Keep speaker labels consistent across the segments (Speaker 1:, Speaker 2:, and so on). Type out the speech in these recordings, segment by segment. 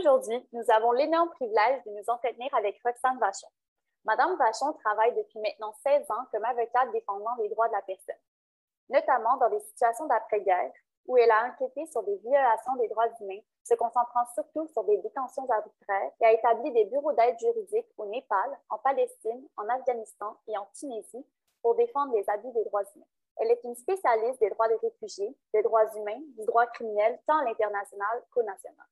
Speaker 1: Aujourd'hui, nous avons l'énorme privilège de nous entretenir avec Roxane Vachon. Madame Vachon travaille depuis maintenant 16 ans comme avocate défendant les droits de la personne, notamment dans des situations d'après-guerre où elle a enquêté sur des violations des droits humains, se concentrant surtout sur des détentions arbitraires et a établi des bureaux d'aide juridique au Népal, en Palestine, en Afghanistan et en Tunisie pour défendre les abus des droits humains. Elle est une spécialiste des droits des réfugiés, des droits humains, du droit criminel tant à l'international qu'au national.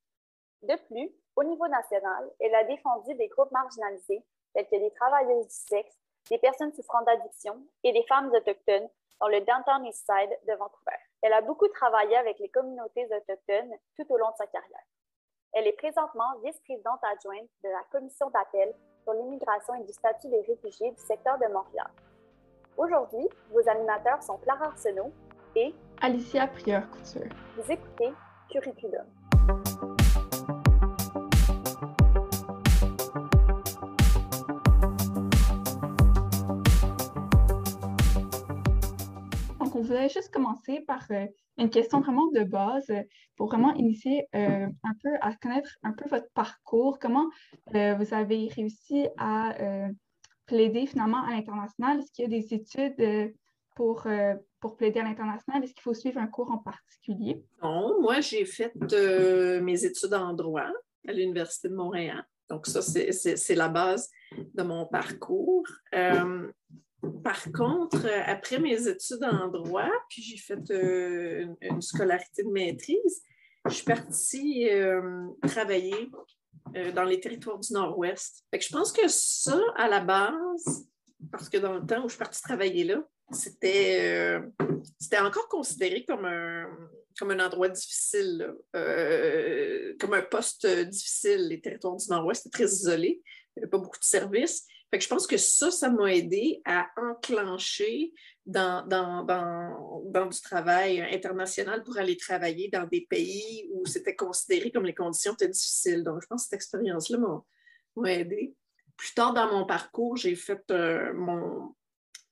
Speaker 1: De plus, au niveau national, elle a défendu des groupes marginalisés tels que les travailleuses du sexe, des personnes souffrant d'addiction et des femmes autochtones dans le Downtown East Side de Vancouver. Elle a beaucoup travaillé avec les communautés autochtones tout au long de sa carrière. Elle est présentement vice-présidente adjointe de la commission d'appel sur l'immigration et du statut des réfugiés du secteur de Montréal. Aujourd'hui, vos animateurs sont Clara Arsenault et
Speaker 2: Alicia Prieur-Couture.
Speaker 1: Vous écoutez Curriculum.
Speaker 2: On voulait juste commencer par euh, une question vraiment de base euh, pour vraiment initier euh, un peu à connaître un peu votre parcours. Comment vous avez réussi à plaider finalement à l'international? Est-ce qu'il y a des études pour, pour plaider à l'international? Est-ce qu'il faut suivre un cours en particulier?
Speaker 3: Non, moi, j'ai fait mes études en droit à l'Université de Montréal. Donc, ça, c'est la base de mon parcours. Par contre, euh, après mes études en droit, puis j'ai fait euh, une, scolarité de maîtrise, je suis partie euh, travailler dans les territoires du Nord-Ouest. je pense que ça, à la base, parce que dans le temps où je suis partie travailler là, c'était encore considéré comme un, comme un endroit difficile, comme un poste difficile. Les territoires du Nord-Ouest étaient très isolés, il n'y avait pas beaucoup de services. Fait que je pense que ça, ça m'a aidé à enclencher dans, du travail international pour aller travailler dans des pays où c'était considéré comme les conditions étaient difficiles. Donc, je pense que cette expérience-là m'a aidé. Plus tard dans mon parcours, j'ai fait euh, mon,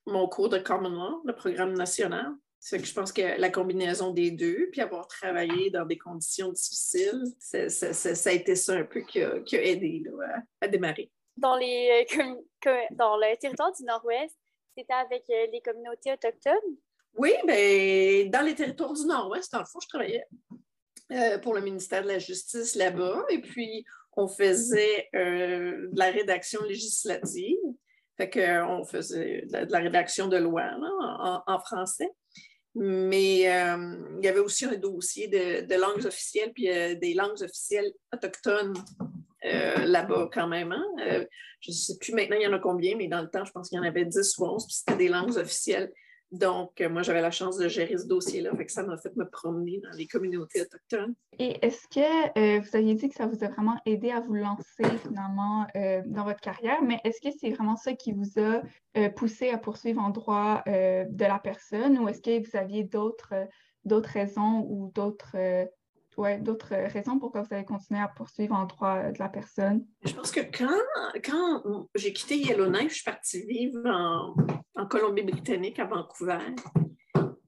Speaker 3: mon cours de Common Law, le programme national. C'est que je pense que la combinaison des deux, puis avoir travaillé dans des conditions difficiles, ça a été ça un peu qui a, aidé à démarrer
Speaker 1: dans, les, euh, dans le territoire du Nord-Ouest, c'était avec euh, les communautés autochtones?
Speaker 3: Oui, bien, dans les territoires du Nord-Ouest, dans le fond, je travaillais euh, pour le ministère de la Justice là-bas. Et puis, on faisait de la rédaction législative. Fait qu'on faisait de la, rédaction de loi en, français. Mais il y avait aussi un dossier de langues officielles, puis des langues officielles autochtones euh, là-bas quand même. Hein. Euh, je ne sais plus maintenant il y en a combien, mais dans le temps, je pense qu'il y en avait 10 ou 11, puis c'était des langues officielles. Donc, euh, moi, j'avais la chance de gérer ce dossier-là, fait ça m'a fait me promener dans les communautés autochtones.
Speaker 2: Et est-ce que vous aviez dit que ça vous a vraiment aidé à vous lancer finalement dans votre carrière, mais est-ce que c'est vraiment ça qui vous a poussé à poursuivre en droit de la personne ou est-ce que vous aviez d'autres d'autres raisons ou d'autres ouais, d'autres raisons pourquoi vous avez continué à poursuivre en droit de la personne?
Speaker 3: Je pense que quand, quand j'ai quitté Yellowknife, je suis partie vivre en, en Colombie-Britannique, à Vancouver.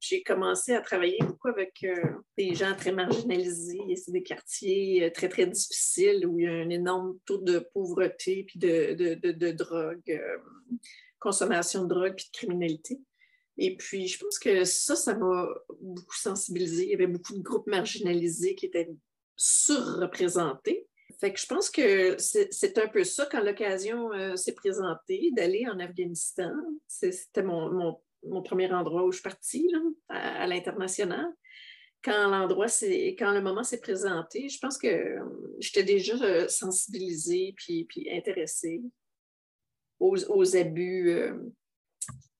Speaker 3: J'ai commencé à travailler beaucoup avec euh, des gens très marginalisés. C'est des quartiers euh, très, très difficiles où il y a un énorme taux de pauvreté puis de, de, de, drogue, euh, consommation de drogue puis de criminalité. Et puis, je pense que ça, ça m'a beaucoup sensibilisé. Il y avait beaucoup de groupes marginalisés qui étaient surreprésentés. Fait que je pense que c'est un peu ça quand l'occasion euh, s'est présentée d'aller en Afghanistan. C'était mon, premier endroit où je suis partie, à, l'international. Quand l'endroit, quand le moment s'est présenté, je pense que euh, j'étais déjà euh, sensibilisée puis, puis intéressée aux, abus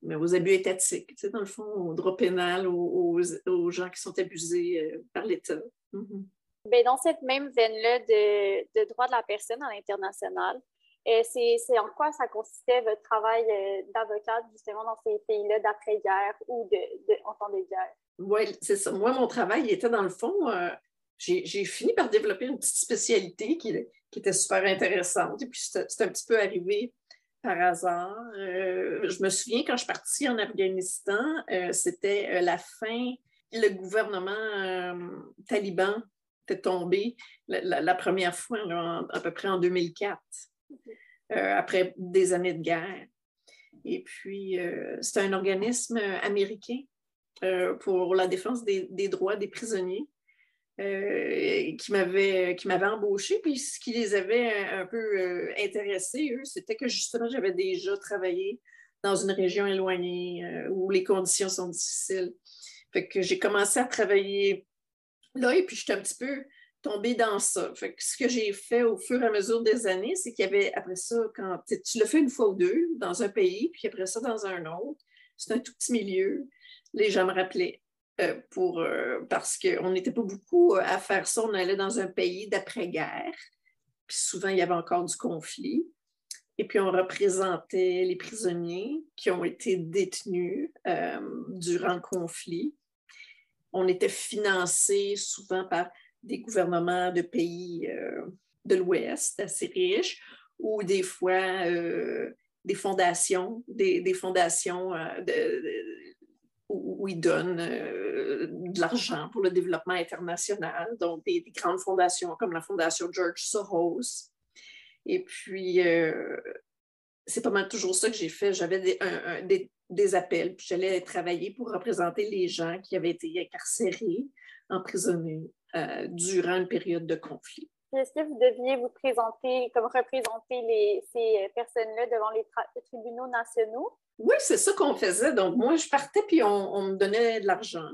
Speaker 3: mais aux abus étatiques, tu sais, dans le fond, au droit pénal, aux, aux, gens qui sont abusés euh, par l'État.
Speaker 1: Mm-hmm. Ben, dans cette même veine-là de, de, droit de la personne à l'international, euh, c'est en quoi ça consistait votre travail euh, d'avocate justement dans ces pays-là d'après-guerre ou de, de, en temps de guerre?
Speaker 3: Oui, c'est ça. Moi, mon travail était dans le fond, j'ai fini par développer une petite spécialité qui, qui était super intéressante. Et puis, c'est un petit peu arrivé par hasard. Euh, je me souviens quand je suis partie en Afghanistan, euh, c'était euh, la fin, le gouvernement taliban était tombé la, première fois, à peu près en 2004, après des années de guerre. Et puis, c'est un organisme américain pour la défense des, des droits des prisonniers. Euh, qui m'avaient qui embauché. Puis ce qui les avait un, peu euh, intéressés, eux, c'était que justement, j'avais déjà travaillé dans une région éloignée euh, où les conditions sont difficiles. Fait que j'ai commencé à travailler là et puis j'étais un petit peu tombée dans ça. Fait que ce que j'ai fait au fur et à mesure des années, c'est qu'il y avait après ça, quand tu le fais une fois ou deux dans un pays, puis après ça dans un autre, c'est un tout petit milieu. Les gens me rappelaient euh, pour, euh, parce qu'on n'était pas beaucoup euh, à faire ça. On allait dans un pays d'après-guerre. Puis souvent, il y avait encore du conflit. Et puis, on représentait les prisonniers qui ont été détenus durant le conflit. On était financé souvent par des gouvernements de pays de l'Ouest assez riches ou des fois des fondations, des fondations de, où, ils donnent euh, de l'argent pour le développement international, donc des, grandes fondations comme la Fondation George Soros. Et puis, euh, c'est pas mal toujours ça que j'ai fait. J'avais des, appels, puis j'allais travailler pour représenter les gens qui avaient été incarcérés, emprisonnés euh, durant une période de conflit.
Speaker 1: Est-ce que vous deviez vous présenter, comme représenter ces personnes-là devant les tribunaux nationaux?
Speaker 3: Oui, c'est ça qu'on faisait. Donc, moi, je partais puis on, me donnait de l'argent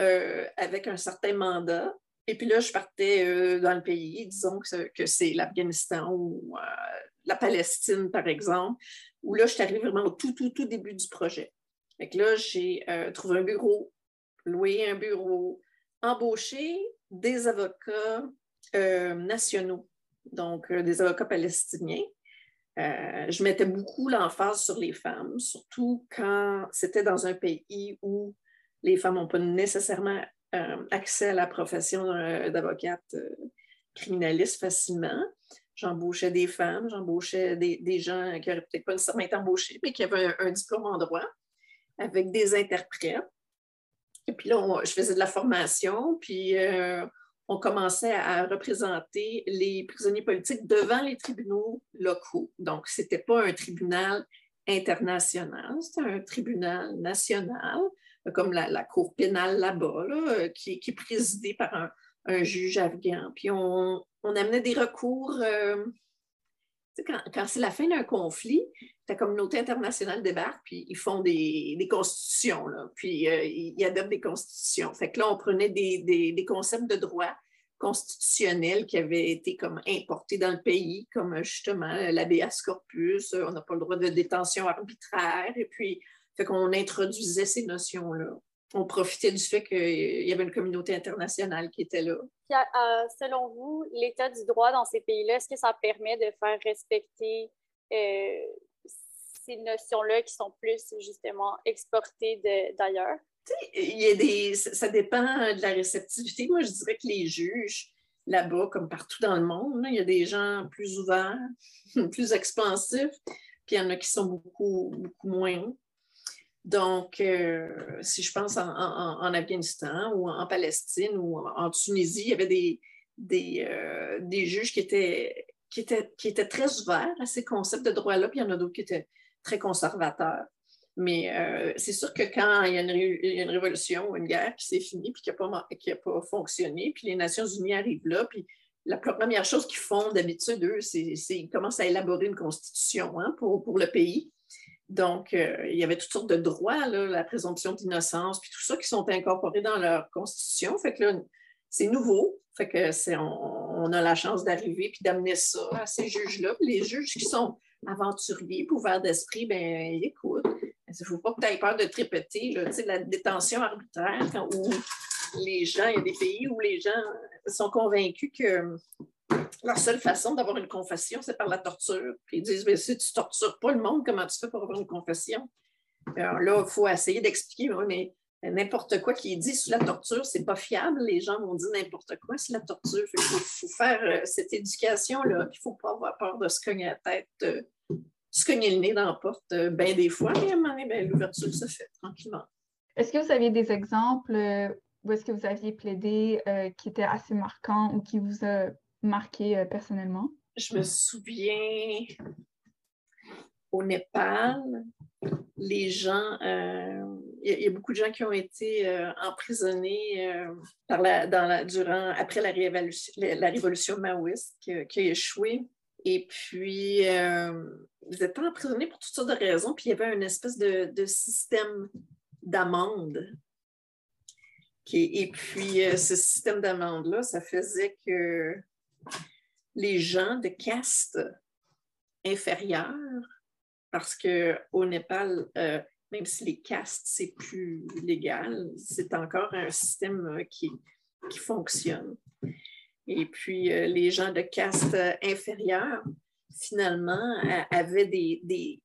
Speaker 3: euh, avec un certain mandat. Et puis là, je partais euh, dans le pays, disons que, c'est l'Afghanistan ou euh, la Palestine, par exemple, où là, je suis arrivée vraiment au tout, tout, tout début du projet. Fait là, j'ai trouvé un bureau, loué un bureau, embauché des avocats nationaux, donc des avocats palestiniens. Euh, je mettais beaucoup l'emphase sur les femmes, surtout quand c'était dans un pays où les femmes n'ont pas nécessairement euh, accès à la profession d'avocate euh, criminaliste facilement. J'embauchais des femmes, j'embauchais des, gens qui n'auraient peut-être pas nécessairement été embauchés, mais qui avaient un, diplôme en droit avec des interprètes. Et puis là, je faisais de la formation, puis on commençait à représenter les prisonniers politiques devant les tribunaux locaux. Donc, ce n'était pas un tribunal international, c'était un tribunal national, comme la, Cour pénale là-bas, qui, est présidée par un, juge afghan. Puis on, amenait des recours. Euh, quand, c'est la fin d'un conflit, la communauté internationale débarque, puis ils font des, constitutions, puis euh, ils adoptent des constitutions. Fait que là, on prenait des, concepts de droit constitutionnels qui avaient été comme importés dans le pays, comme justement l'habeas corpus, on n'a pas le droit de détention arbitraire, et puis fait qu'on introduisait ces notions-là. On profitait du fait qu'il y avait une communauté internationale qui était là.
Speaker 1: Euh, selon vous, l'état du droit dans ces pays-là, est-ce que ça permet de faire respecter euh, ces notions-là qui sont plus justement exportées d'ailleurs?
Speaker 3: Il y a des, ça dépend de la réceptivité. Moi, je dirais que les juges, là-bas, comme partout dans le monde, il y a des gens plus ouverts, plus expansifs, puis il y en a qui sont beaucoup, beaucoup moins. Donc, euh, si je pense en, Afghanistan ou en Palestine ou en, Tunisie, il y avait des, des, euh, des juges qui étaient, qui, étaient, qui étaient très ouverts à ces concepts de droit-là, puis il y en a d'autres qui étaient très conservateurs. Mais euh, c'est sûr que quand il y, a une, révolution ou une guerre qui s'est finie puis qui n'a pas, pas, fonctionné, puis les Nations unies arrivent là, puis la première chose qu'ils font d'habitude, eux, c'est qu'ils commencent à élaborer une constitution hein, pour, pour, le pays. Donc, euh, il y avait toutes sortes de droits, la présomption d'innocence, puis tout ça qui sont incorporés dans leur constitution. Fait que là, c'est nouveau. Fait que on, a la chance d'arriver puis d'amener ça à ces juges-là. Les juges qui sont aventuriers, ouverts d'esprit, ben écoute, il ne faut pas que tu aies peur de tripoter. Là, la détention arbitraire, où les gens, il y a des pays où les gens sont convaincus que leur seule façon d'avoir une confession, c'est par la torture. Puis ils disent, mais si tu ne tortures pas le monde, comment tu fais pour avoir une confession? Alors là, il faut essayer d'expliquer, mais n'importe quoi qui est dit sous la torture, c'est pas fiable. Les gens vont dire n'importe quoi sous la torture. Il faut, faire euh, cette éducation-là. Il ne faut pas avoir peur de se cogner la tête. Euh, se cogner le nez dans la porte euh, bien des fois, mais ben, l'ouverture se fait tranquillement.
Speaker 2: Est-ce que vous avez des exemples où est-ce que vous aviez plaidé qui était assez marquant ou qui vous a marqué personnellement?
Speaker 3: Je me souviens au Népal, les gens, il y, a beaucoup de gens qui ont été emprisonnés par la, après la révolution, maoïste qui, qui, a échoué. Et puis, ils étaient emprisonnés pour toutes sortes de raisons. Puis, il y avait une espèce de, système d'amende. Et puis, ce système d'amende-là, ça faisait que les gens de caste inférieure, parce qu'au Népal, euh, même si les castes, c'est plus légal, c'est encore un système euh, qui, fonctionne. Et puis, euh, les gens de caste inférieure, finalement, avaient des,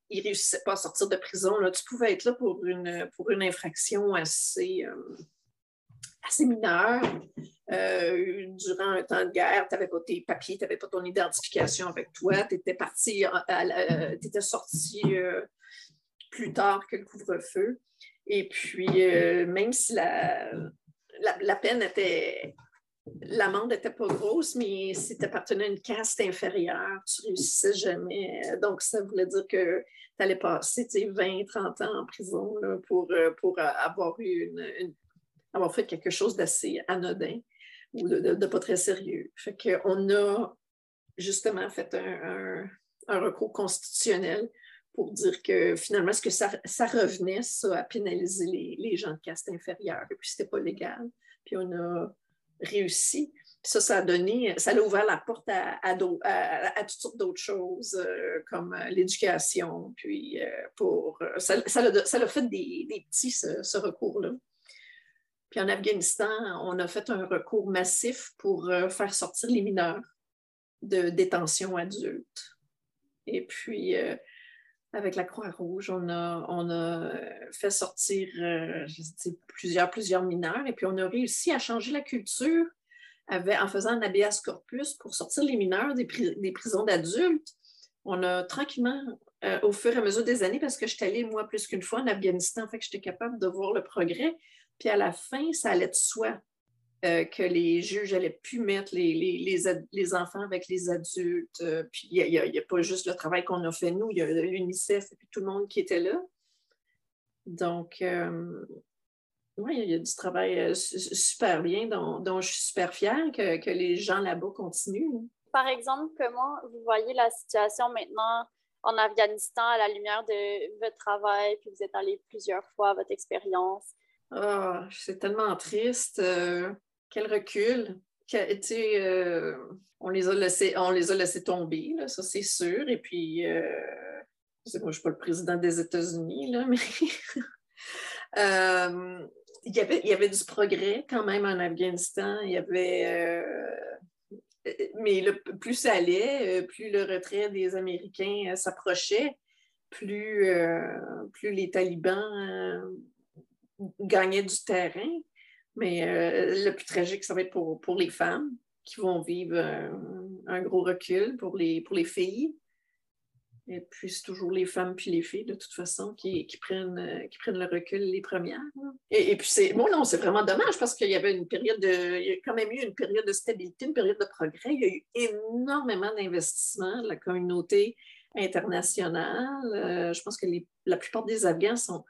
Speaker 3: Ils ne réussissaient pas à sortir de prison. Là. Tu pouvais être là pour une infraction assez, assez mineure. Euh, durant un temps de guerre, tu n'avais pas tes papiers, tu n'avais pas ton identification avec toi, tu étais parti, euh, tu étais sorti euh, plus tard que le couvre-feu. Et puis, même si la, la, peine était, l'amende n'était pas grosse, mais si tu appartenais à une caste inférieure, tu réussissais jamais. Donc, ça voulait dire que tu allais passer 20, 30 ans en prison pour, pour avoir eu une, avoir fait quelque chose d'assez anodin ou de, pas très sérieux. Fait qu'on a justement fait un, recours constitutionnel pour dire que finalement, est-ce que ça, revenait, ça, à pénaliser les, gens de caste inférieure, et puis c'était pas légal. Puis on a réussi. Ça, ça a donné, ça a ouvert la porte à, à, toutes sortes d'autres choses, euh, comme euh, l'éducation, puis euh, pour... ça, ça, a, fait des, petits, ce recours-là. Puis en Afghanistan, on a fait un recours massif pour euh, faire sortir les mineurs de détention adulte. Et puis, euh, avec la Croix-Rouge, on a, on a fait sortir euh, plusieurs, plusieurs mineurs. Et puis, on a réussi à changer la culture en faisant un habeas corpus pour sortir les mineurs des, des prisons d'adultes. On a tranquillement, au fur et à mesure des années, parce que je suis allée, moi, plus qu'une fois en Afghanistan, fait que j'étais capable de voir le progrès. Puis à la fin, ça allait de soi euh, que les juges allaient plus mettre les, enfants avec les adultes. Euh, puis il n'y a, pas juste le travail qu'on a fait nous, il y a l'UNICEF et puis tout le monde qui était là. Donc, euh, oui, il y a du travail super bien dont, je suis super fière que, que les gens là-bas continuent.
Speaker 1: Par exemple, comment vous voyez la situation maintenant en Afghanistan à la lumière de votre travail, puis vous êtes allé plusieurs fois, votre expérience?
Speaker 3: Ah, c'est tellement triste. Euh, quel recul. Euh, on, les a laissés, on les a laissés tomber, ça c'est sûr. Et puis, euh, je ne suis pas le président des États-Unis, mais il, y avait, y avait du progrès quand même en Afghanistan. Il y avait. mais le, plus ça allait, plus le retrait des Américains s'approchait, plus, plus les talibans gagner du terrain. Mais euh, le plus tragique, ça va être pour, pour les femmes qui vont vivre un, gros recul pour les, pour les filles. Et puis, c'est toujours les femmes puis les filles, de toute façon, qui, qui prennent, qui prennent le recul les premières. Et, puis, c'est bon, non, c'est vraiment dommage parce qu'il y avait une période de. Il y a quand même eu une période de stabilité, une période de progrès. Il y a eu énormément d'investissements de la communauté internationale. Euh, je pense que la plupart des Afghans sont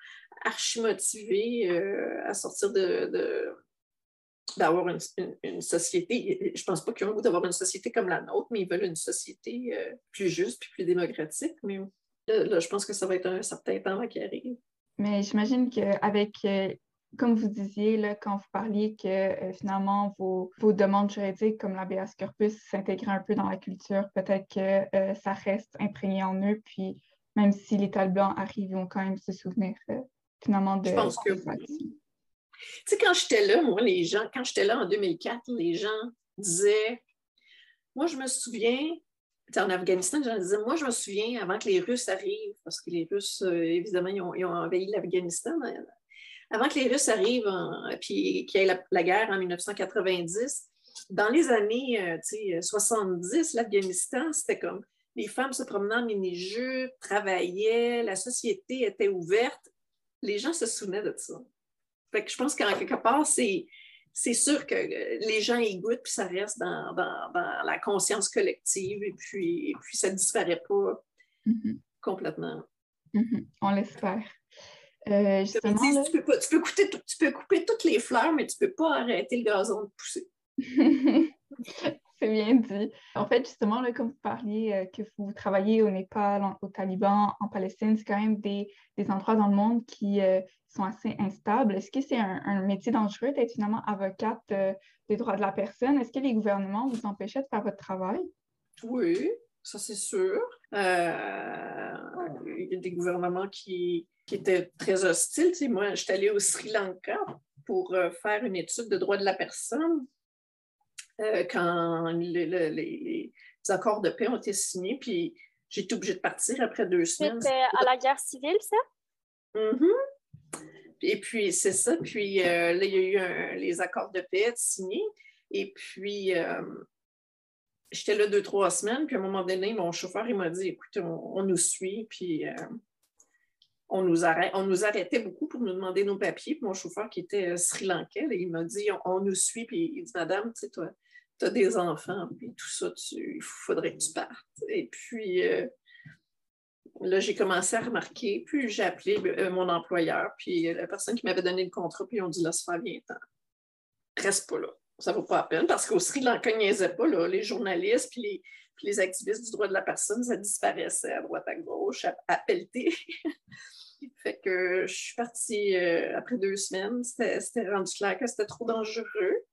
Speaker 3: archi motivés euh, à sortir de, d'avoir une, société. Je ne pense pas qu'ils ont le goût d'avoir une société comme la nôtre, mais ils veulent une société euh, plus juste et plus démocratique. Mais là, je pense que ça va être un certain temps qui arrive.
Speaker 2: Mais j'imagine qu'avec, comme vous disiez, là, quand vous parliez que finalement vos, vos, demandes juridiques comme l'ABS corpus s'intégraient un peu dans la culture, peut-être que ça reste imprégné en eux, puis même si les talibans arrivent, ils vont quand même se souvenir je pense que
Speaker 3: Tu sais, quand j'étais là, moi, les gens, quand j'étais là en 2004, les gens disaient, moi, je me souviens, en Afghanistan, les gens disaient, moi, je me souviens avant que les Russes arrivent, parce que les Russes, euh, évidemment, ils ont, envahi l'Afghanistan. Avant que les Russes arrivent, et qu'il y ait la, guerre en 1990, dans les années 70, euh, l'Afghanistan, c'était comme les femmes se promenaient en mini-jupes, travaillaient, la société était ouverte les gens se souvenaient de ça. Fait que je pense qu'en quelque part, c'est, c'est sûr que les gens y goûtent, puis ça reste dans, la conscience collective, et puis, puis ça ne disparaît pas mm-hmm. complètement.
Speaker 2: Mm-hmm. On l'espère. Euh, tu, peux
Speaker 3: tu, peux couper toutes les fleurs, mais tu ne peux pas arrêter le gazon de pousser.
Speaker 2: C'est bien dit. En fait, justement, là, comme vous parliez euh, que vous travaillez au Népal, au Taliban, en Palestine, c'est quand même des, endroits dans le monde qui euh, sont assez instables. Est-ce que c'est un, métier dangereux d'être finalement avocate des droits de la personne? Est-ce que les gouvernements vous empêchaient de faire votre travail?
Speaker 3: Oui, ça c'est sûr. il y a des gouvernements qui, qui était très hostile. moi, je suis allée au Sri Lanka pour euh, faire une étude de droit de la personne euh, quand les, accords de paix ont été signés, puis j'ai été obligée de partir après deux semaines.
Speaker 1: C'était à la guerre civile, ça?
Speaker 3: Mm-hmm. Et puis, c'est ça. Puis euh, là, il y a eu les accords de paix signés. Et puis, j'étais là deux, trois semaines. Puis à un moment donné, mon chauffeur, il m'a dit, écoute, on, nous suit. Puis on nous, on nous arrêtait beaucoup pour nous demander nos papiers. Puis mon chauffeur, qui était euh, sri lankais, il m'a dit on, nous suit. Puis il dit Madame, tu sais, toi, tu as des enfants, puis tout ça, il faudrait que tu partes. Et puis euh, là, j'ai commencé à remarquer. Puis j'ai appelé euh, mon employeur, puis la personne qui m'avait donné le contrat, puis ils ont dit Laisse faire bien temps. Reste pas là. Ça ne vaut pas la peine parce qu'au Sri Lanka, ils niaisaient pas, les journalistes, puis les les activistes du droit de la personne, ça disparaissait à droite à gauche, à. Fait que je suis partie euh, après deux semaines. C'était rendu clair que c'était trop dangereux.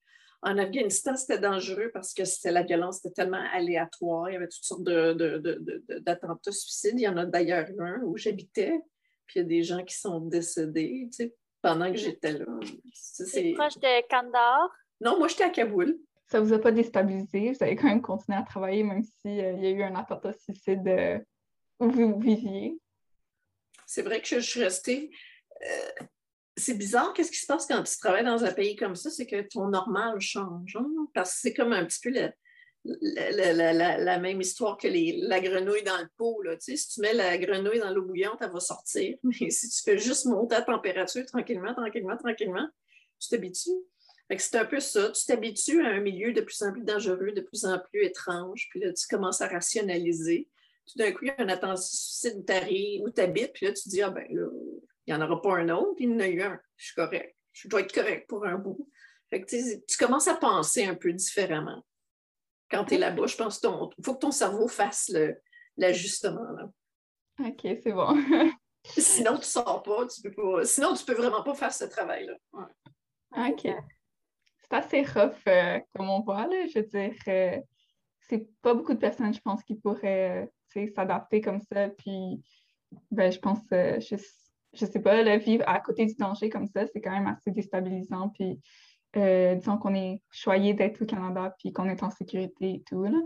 Speaker 3: En Afghanistan, c'était dangereux parce que la violence était tellement aléatoire. Il y avait toutes sortes d'attentats suicides. Il y en a d'ailleurs un où j'habitais. Puis il y a des gens qui sont décédés pendant que j'étais là.
Speaker 1: C'est proche de Kandahar?
Speaker 3: Non, moi, j'étais à Kaboul.
Speaker 2: Ça ne vous a pas déstabilisé? Vous avez quand même continué à travailler même s'il euh, y a eu un attentat suicide euh, où vous viviez?
Speaker 3: C'est vrai que je, suis restée. Euh, c'est bizarre, qu'est-ce qui se passe quand tu travailles dans un pays comme ça? C'est que ton normal change. Hein? Parce que c'est comme un petit peu la, même histoire que la grenouille dans le pot. Là. si tu mets la grenouille dans l'eau bouillante, elle va sortir. Mais si tu fais juste monter la température tranquillement, tranquillement, tranquillement, tu t'habitues. C'est un peu ça. Tu t'habitues à un milieu de plus en plus dangereux, de plus en plus étrange. Puis là, tu commences à rationaliser tout d'un coup, il y a un attentat suicide où tu habites, puis là, tu te dis, ah ben là, il n'y en aura pas un autre, il y en a eu un, je suis correct, je dois être correct pour un bout. Fait que, tu commences à penser un peu différemment. Quand tu es là-bas, je pense qu'il faut que ton cerveau fasse l'ajustement.
Speaker 2: OK, c'est bon.
Speaker 3: Sinon, tu ne sors pas, tu peux pas. Sinon, tu ne peux vraiment pas faire ce travail-là.
Speaker 2: OK. C'est assez rough, euh, comme on voit, là. Je veux dire, euh, c'est pas beaucoup de personnes, je pense, qui pourraient euh, s'adapter comme ça. Puis, ben, je pense, je, je sais pas, le vivre à côté du danger comme ça, c'est quand même assez déstabilisant. Puis, disons qu'on est choyé d'être au Canada, puis qu'on est en sécurité et tout. Là.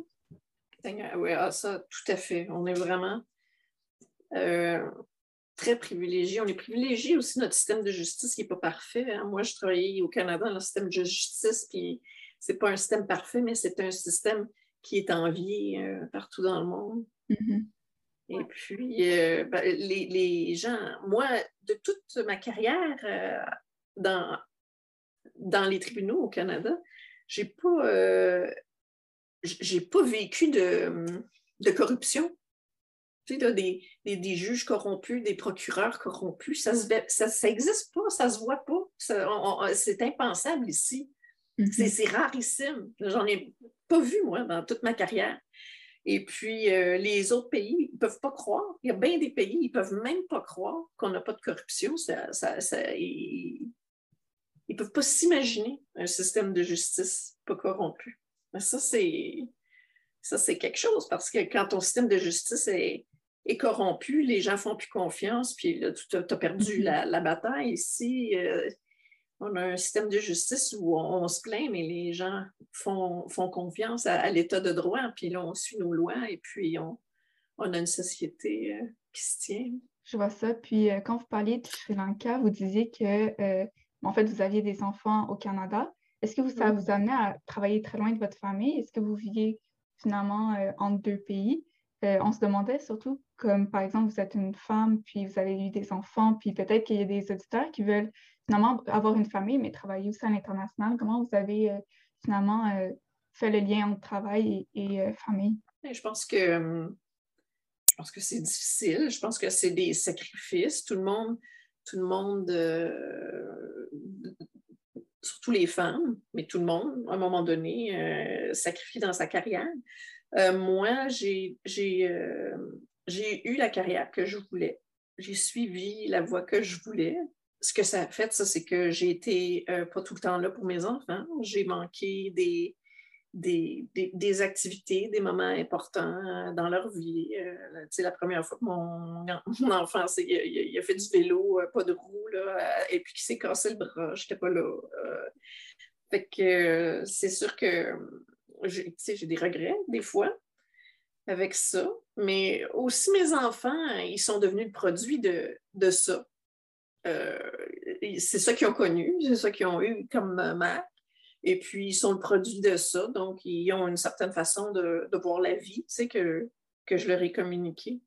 Speaker 3: Oui, ah, ça, tout à fait. On est vraiment très privilégié. On est privilégié aussi notre système de justice qui n'est pas parfait. Hein. Moi, je travaillais au Canada dans le système de justice, puis c'est pas un système parfait, mais c'est un système qui est envié euh, partout dans le monde. Mm-hmm. Et puis, euh, ben, les, gens, moi, de toute ma carrière euh, dans, dans les tribunaux au Canada, j'ai pas, j'ai pas vécu de, de corruption. Tu sais, des, des, juges corrompus, des procureurs corrompus, ça n'existe ça, ça pas, ça se voit pas. C'est impensable ici. Mm-hmm. C'est rarissime. J'en ai pas vu, moi, dans toute ma carrière. Et puis, euh, les autres pays, ils ne peuvent pas croire. Il y a bien des pays, ils ne peuvent même pas croire qu'on n'a pas de corruption. ils ne peuvent pas s'imaginer un système de justice pas corrompu. Mais ça, c'est ça, c'est quelque chose parce que quand ton système de justice est, corrompu, les gens font plus confiance, puis tu as, perdu mm-hmm. la, bataille ici. Euh, on a un système de justice où on, se plaint, mais les gens font, confiance à, l'état de droit, puis là, on suit nos lois et puis on, a une société euh, qui se tient.
Speaker 2: Je vois ça. Puis euh, quand vous parliez de Sri Lanka, vous disiez que, en fait, vous aviez des enfants au Canada. Est-ce que vous, ça vous amenait à travailler très loin de votre famille? Est-ce que vous viviez finalement entre deux pays? On se demandait surtout, comme par exemple, vous êtes une femme, puis vous avez eu des enfants, puis peut-être qu'il y a des auditeurs qui veulent finalement avoir une famille, mais travailler aussi à l'international. Comment vous avez finalement fait le lien entre travail et, famille?
Speaker 3: Je pense que je pense que c'est difficile. Je pense que c'est des sacrifices. Tout le monde, tout le monde, surtout les femmes, mais tout le monde, à un moment donné, sacrifie dans sa carrière. Moi, j'ai j'ai eu la carrière que je voulais. J'ai suivi la voie que je voulais. Ce que ça a fait, ça, c'est que j'ai été euh, pas tout le temps là pour mes enfants. J'ai manqué des, activités, des moments importants dans leur vie. Euh, la première fois que mon, enfant il, a fait du vélo, euh, pas de roue, là, et puis qu'il s'est cassé le bras, j'étais pas là. fait que c'est sûr que j'ai des regrets des fois, avec ça, mais aussi mes enfants, ils sont devenus le produit de, de ça. Euh, c'est ça qu'ils ont connu, c'est ça qu'ils ont eu comme mère. Et puis, ils sont le produit de ça, donc ils ont une certaine façon de, de voir la vie, tu sais, que, que je leur ai communiqué.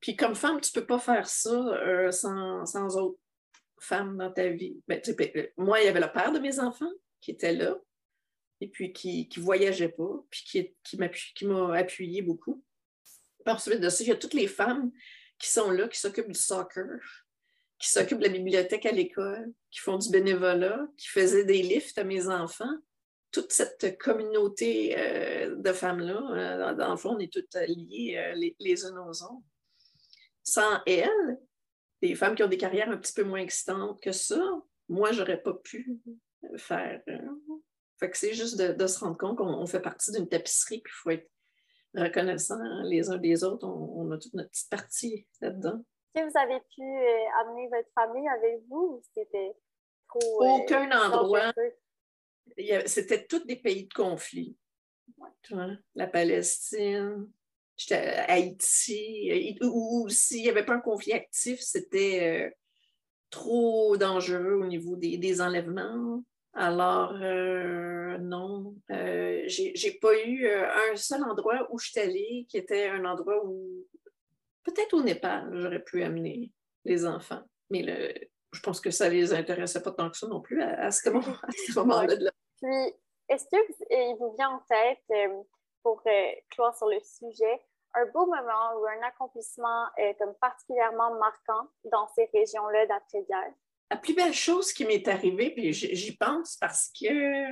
Speaker 3: Puis, comme femme, tu ne peux pas faire ça euh, sans, sans autres femmes dans ta vie. Ben, ben, moi, il y avait le père de mes enfants qui était là, et puis qui ne voyageait pas, puis qui, qui m'a appuyé beaucoup. Puis ensuite de ça, il y a toutes les femmes qui sont là, qui s'occupent du soccer, qui s'occupent de la bibliothèque à l'école, qui font du bénévolat, qui faisaient des lifts à mes enfants. Toute cette communauté euh, de femmes-là, euh, dans le fond, on est toutes liées euh, les, les unes aux autres. Sans elles, les femmes qui ont des carrières un petit peu moins excitantes que ça, moi, j'aurais pas pu faire fait que c'est juste de, se rendre compte qu'on fait partie d'une tapisserie, puis il faut être reconnaissant les uns des autres. On, a toute notre petite partie là-dedans.
Speaker 1: Que vous avez pu euh, amener votre famille avec vous ou c'était trop. Euh,
Speaker 3: Aucun endroit. C'était tous des pays de conflit. La Palestine, Haïti, ou s'il n'y avait pas un conflit actif, c'était euh, trop dangereux au niveau des enlèvements. Alors, euh, non, euh, j'ai pas eu euh, un seul endroit où je suis allée qui était un endroit où, peut-être au Népal, j'aurais pu amener les enfants. Mais le, je pense que ça les intéressait pas tant que ça non plus à, ce moment-là.
Speaker 1: Puis, est-ce qu'il vous vient en tête, pour clore sur le sujet, un beau moment ou un accomplissement comme particulièrement marquant dans ces régions-là d'après-guerre?
Speaker 3: La plus belle chose qui m'est arrivée, puis j'y pense parce que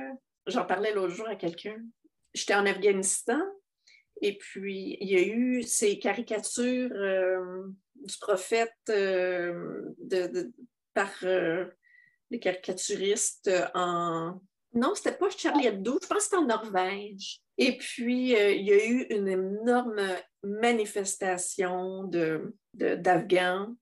Speaker 3: j'en parlais l'autre jour à quelqu'un. J'étais en Afghanistan et puis il y a eu ces caricatures euh, du prophète euh, par euh, les caricaturistes en. Non, c'était pas Charlie Hebdo, je pense que c'était en Norvège. Et puis, il y a eu une énorme manifestation d'Afghans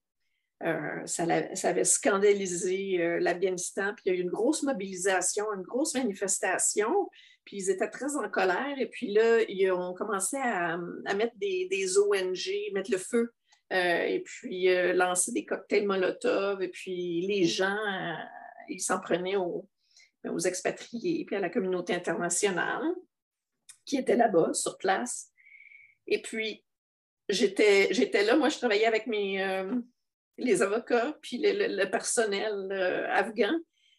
Speaker 3: euh, ça, avait scandalisé euh, l'Afghanistan, puis il y a eu une grosse mobilisation, une grosse manifestation, puis ils étaient très en colère, et puis là, ils ont commencé à, mettre des, ONG, mettre le feu, euh, et puis lancer des cocktails Molotov, et puis les gens, ils s'en prenaient aux, aux expatriés, puis à la communauté internationale qui était là-bas, sur place. Et puis, j'étais là, moi, je travaillais avec mes les avocats, puis le, personnel euh, afghan.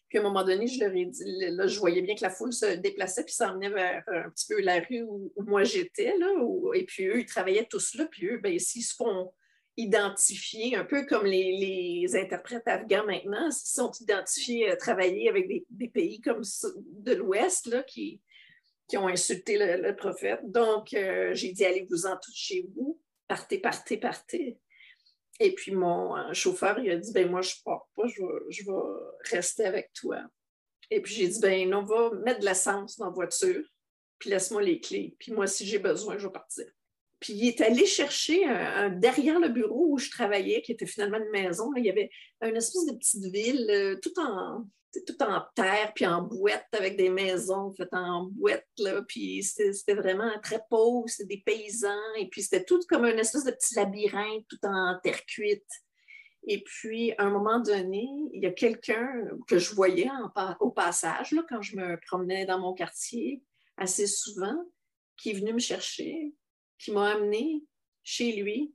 Speaker 3: Puis à un moment donné, je leur ai dit, là, je voyais bien que la foule se déplaçait puis s'emmenait vers un petit peu la rue où, moi j'étais, là, et puis eux, ils travaillaient tous là, puis eux, bien, s'ils se font identifier, un peu comme les, interprètes afghans maintenant, s'ils sont identifiés à travailler avec des, pays comme de l'Ouest, là, qui, qui ont insulté le, prophète. Donc, euh, j'ai dit, allez-vous-en tous chez vous, partez, partez, partez. Et puis mon euh, chauffeur, il a dit, ben moi, je pars pas, je vais, rester avec toi. Et puis j'ai dit, ben on va mettre de l'essence dans la voiture, puis laisse-moi les clés. Puis moi, si j'ai besoin, je vais partir. Puis il est allé chercher un, derrière le bureau où je travaillais, qui était finalement une maison. il y avait une espèce de petite ville, euh, tout en tout en terre, puis en boîte, avec des maisons faites en boîte, là, puis c'était vraiment très pauvre, c'était des paysans, et puis c'était tout comme un espèce de petit labyrinthe, tout en terre cuite. Et puis, à un moment donné, il y a quelqu'un que je voyais au passage, quand je me promenais dans mon quartier assez souvent, qui est venu me chercher, qui m'a amené chez lui,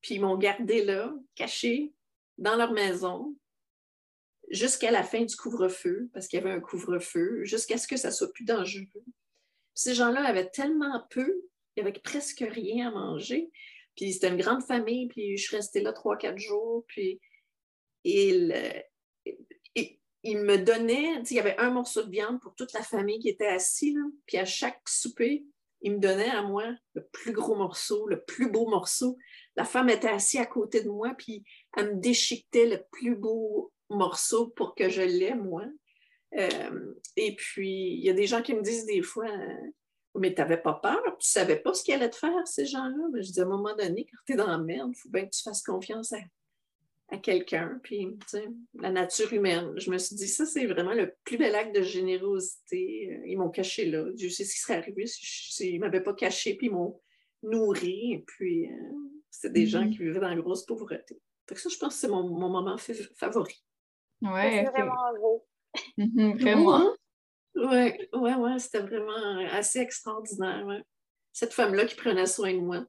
Speaker 3: puis ils m'ont gardé là, caché, dans leur maison, jusqu'à la fin du couvre-feu, parce qu'il y avait un couvre-feu, jusqu'à ce que ça soit plus dangereux. Ces gens-là avaient tellement peu, il n'y avait presque rien à manger. Puis c'était une grande famille, puis je suis restée là trois, quatre jours, puis il, il me donnait, il y avait un morceau de viande pour toute la famille qui était assise, puis à chaque souper, il me donnait à moi le plus gros morceau, le plus beau morceau. La femme était assise à côté de moi, puis elle me déchiquetait le plus beau morceau pour que je l'aie, moi. Euh, et puis, il y a des gens qui me disent des fois, mais tu n'avais pas peur, tu ne savais pas ce qu'ils allaient te faire, ces gens-là. Mais je dis, à un moment donné, quand tu es dans la merde, il faut bien que tu fasses confiance à, à quelqu'un. Puis, la nature humaine. Je me suis dit, ça, c'est vraiment le plus bel acte de générosité. Euh, ils m'ont caché là. Dieu sait ce qui serait arrivé si ils ne m'avaient pas caché, puis ils m'ont nourri. Et puis, euh, c'était des gens mm-hmm. qui vivaient dans la grosse pauvreté. Donc ça, je pense que c'est mon, moment favori.
Speaker 2: Ouais,
Speaker 1: c'est vraiment beau.
Speaker 2: Mm-hmm, vraiment.
Speaker 3: Oui, ouais, ouais, c'était vraiment assez extraordinaire. Cette femme-là qui prenait soin de moi.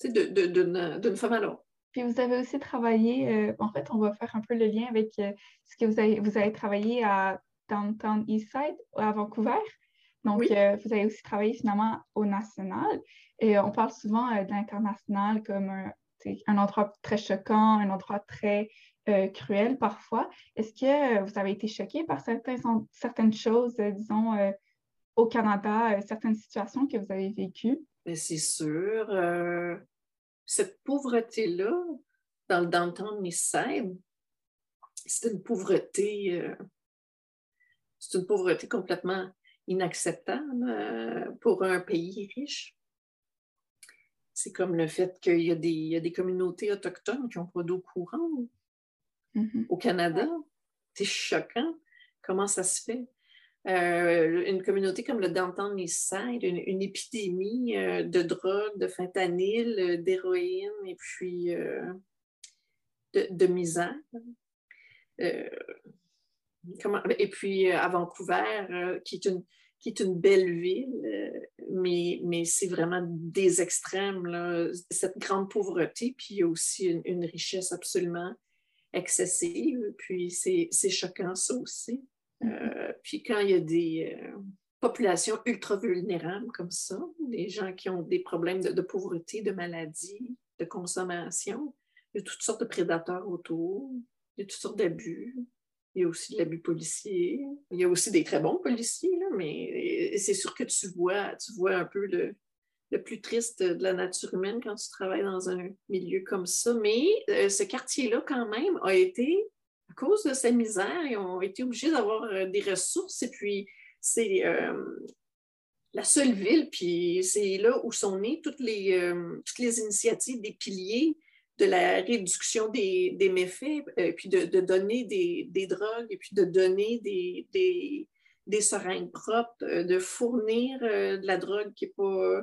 Speaker 3: Tu sais, d'une femme à l'autre.
Speaker 2: Puis vous avez aussi travaillé, euh, en fait, on va faire un peu le lien avec euh, ce que vous avez, vous avez travaillé à Downtown Eastside, à Vancouver. Donc, euh, vous avez aussi travaillé finalement au national. Et on parle souvent de l'international comme un, un, endroit très choquant, un endroit très cruel parfois. Est-ce que vous avez été choqué par certaines, certaines choses, disons, au Canada, certaines situations que vous avez vécues?
Speaker 3: C'est sûr cette pauvreté-là, dans le downtown Eastside, c'est une pauvreté, euh, c'est une pauvreté complètement inacceptable euh, pour un pays riche. C'est comme le fait qu'il y, a des communautés autochtones qui n'ont pas d'eau courante
Speaker 2: mm-hmm.
Speaker 3: au Canada. C'est choquant comment ça se fait? Euh, une communauté comme le Downtown Eastside, une, une épidémie euh, de drogue, de fentanyl, euh, d'héroïne et puis de, misère. et puis à Vancouver, qui, est une, qui est une belle ville, mais, mais c'est vraiment des extrêmes, là, cette grande pauvreté, puis aussi une, une richesse absolument excessive, puis c'est choquant ça aussi. Euh, puis quand il y a des euh, populations ultra vulnérables comme ça, des gens qui ont des problèmes de, pauvreté, de maladie, de consommation, il y a toutes sortes de prédateurs autour, il y a toutes sortes d'abus. Il y a aussi de l'abus policier. Il y a aussi des très bons policiers, mais c'est sûr que tu vois, tu vois un peu le, le, plus triste de la nature humaine quand tu travailles dans un milieu comme ça. Mais euh, ce quartier-là, quand même, a été cause de sa misère, ils ont été obligés d'avoir euh, des ressources. Et puis, c'est euh, la seule ville, puis c'est là où sont nées toutes les, euh, toutes les initiatives des piliers de la réduction des, méfaits, puis de, donner des, drogues, et puis de donner des, des, seringues propres, de fournir de la drogue qui n'est pas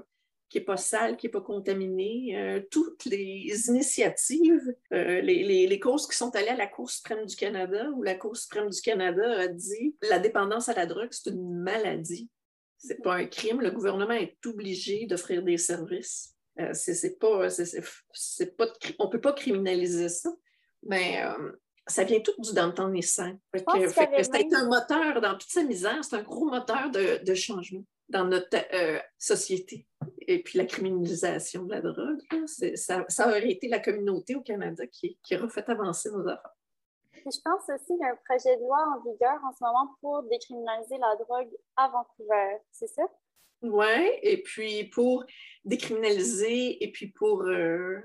Speaker 3: qui n'est pas sale, qui n'est pas contaminée, euh, toutes les initiatives, euh, les, les, causes qui sont allées à la Cour suprême du Canada, où la Cour suprême du Canada a dit la dépendance à la drogue, c'est une maladie. C'est pas un crime. Le gouvernement est obligé d'offrir des services. Euh, c'est pas, c'est pas, on peut pas criminaliser ça, mais ça vient tout du downtown Nissan. Fait que, c'est un moteur dans toute sa misère, c'est un gros moteur de, de changement dans notre société et puis la criminalisation de la drogue, ça, ça, aurait été la communauté au Canada qui, qui aurait fait avancer nos affaires.
Speaker 1: Je pense aussi qu'il y a un projet de loi en vigueur en ce moment pour décriminaliser la drogue à Vancouver, c'est ça?
Speaker 3: Oui, et puis pour décriminaliser et puis pour euh,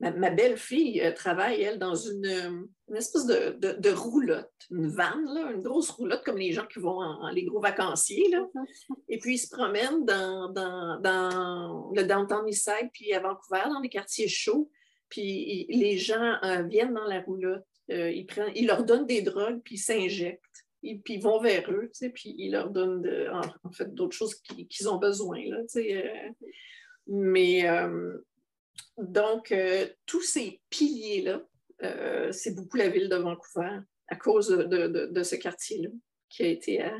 Speaker 3: ma, belle-fille euh, travaille, elle, dans une, espèce de, roulotte, une vanne, une grosse roulotte comme les gens qui vont en, les gros vacanciers. Là. Et puis, ils se promènent dans, dans, le downtown Eastside, puis à Vancouver, dans les quartiers chauds. Puis les gens euh, viennent dans la roulotte, euh, ils, prennent, ils leur donnent des drogues, puis ils s'injectent. Et puis ils vont vers eux, puis ils leur donnent en, fait d'autres choses qu'ils ont besoin. Là, mais donc, euh, tous ces piliers-là, euh, c'est beaucoup la ville de Vancouver à cause de, ce quartier-là qui a été à,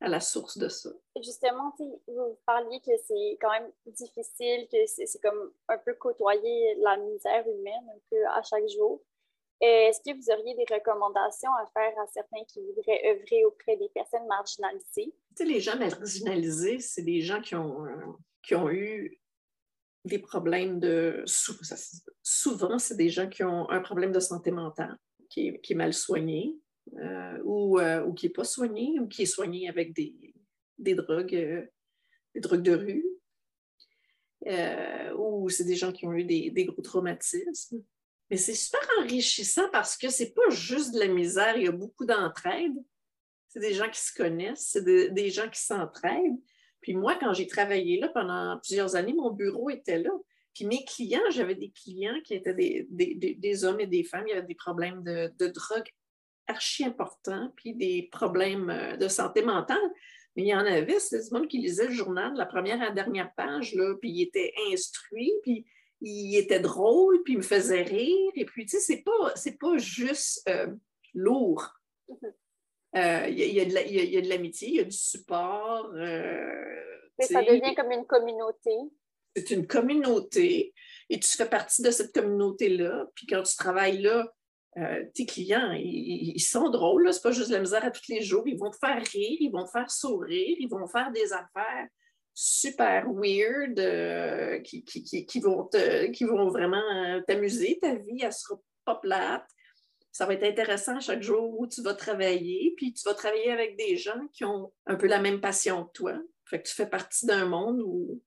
Speaker 3: la source de ça.
Speaker 1: Justement, vous parliez que c'est quand même difficile, que c'est comme un peu côtoyer la misère humaine un peu à chaque jour. Est-ce que vous auriez des recommandations à faire à certains qui voudraient œuvrer auprès des personnes marginalisées?
Speaker 3: Tu sais, les gens marginalisés, c'est des gens qui ont, qui ont eu des problèmes de... Souvent, c'est des gens qui ont un problème de santé mentale qui est, mal soigné euh, ou, euh, ou, qui n'est pas soigné ou qui est soigné avec des, des drogues, euh, des drogues de rue. ou c'est des gens qui ont eu des gros traumatismes. Mais c'est super enrichissant parce que c'est pas juste de la misère, il y a beaucoup d'entraide. C'est des gens qui se connaissent, c'est des gens qui s'entraident. Puis moi, quand j'ai travaillé là pendant plusieurs années, mon bureau était là. Puis mes clients, j'avais des clients qui étaient des, des, hommes et des femmes, il y avait des problèmes de, de drogue archi importants, puis des problèmes euh, de santé mentale. Mais il y en avait, c'était du monde qui lisait le journal de la première à la dernière page, là, puis il était instruit, puis il était drôle, puis il me faisait rire. Et puis, tu sais, c'est pas, c'est pas juste euh, lourd. Euh, il y, a, de l'amitié, il y a du support. Euh,
Speaker 1: ça devient comme une communauté.
Speaker 3: C'est une communauté et tu fais partie de cette communauté-là. Puis quand tu travailles là, tes clients, ils, sont drôles. C'est pas juste la misère à tous les jours. Ils vont te faire rire, ils vont te faire sourire, ils vont faire des affaires super weird euh, qui, qui, vont qui vont vraiment euh, t'amuser. Ta vie, elle sera pas plate. Ça va être intéressant chaque jour où tu vas travailler, puis tu vas travailler avec des gens qui ont un peu la même passion que toi. Fait que tu fais partie d'un monde où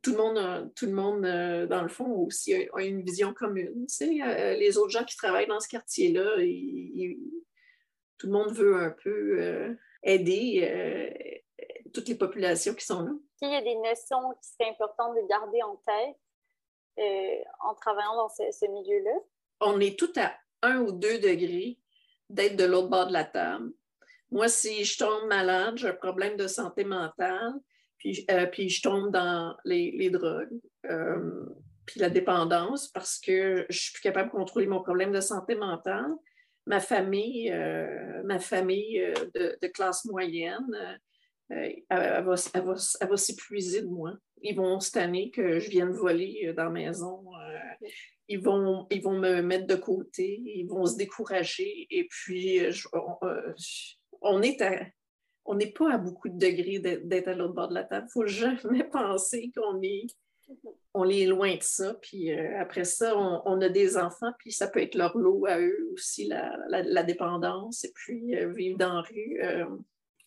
Speaker 3: tout le monde, tout le monde euh, dans le fond, aussi a, une vision commune. les autres gens qui travaillent dans ce quartier-là, tout le monde veut un peu aider toutes les populations qui sont là.
Speaker 1: Il y a des notions qui seraient importantes de garder en tête euh, en travaillant dans ce, milieu-là.
Speaker 3: On est tout à un ou deux degrés d'être de l'autre bord de la table. Moi, si je tombe malade, j'ai un problème de santé mentale, puis, euh, je tombe dans les, drogues, euh, puis la dépendance, parce que je suis plus capable de contrôler mon problème de santé mentale. Ma famille, ma famille de, de, classe moyenne, euh, elle, va, s'épuiser de moi. Ils vont cette année que je vienne voler euh, dans la maison. Euh, ils, vont, ils vont me mettre de côté, ils vont se décourager. Et puis, on, est on n'est pas à beaucoup de degrés d'être à l'autre bord de la table. Il ne faut jamais penser qu'on est, on est loin de ça. Puis après ça, on, a des enfants, puis ça peut être leur lot à eux aussi, la, dépendance, et puis vivre dans la rue.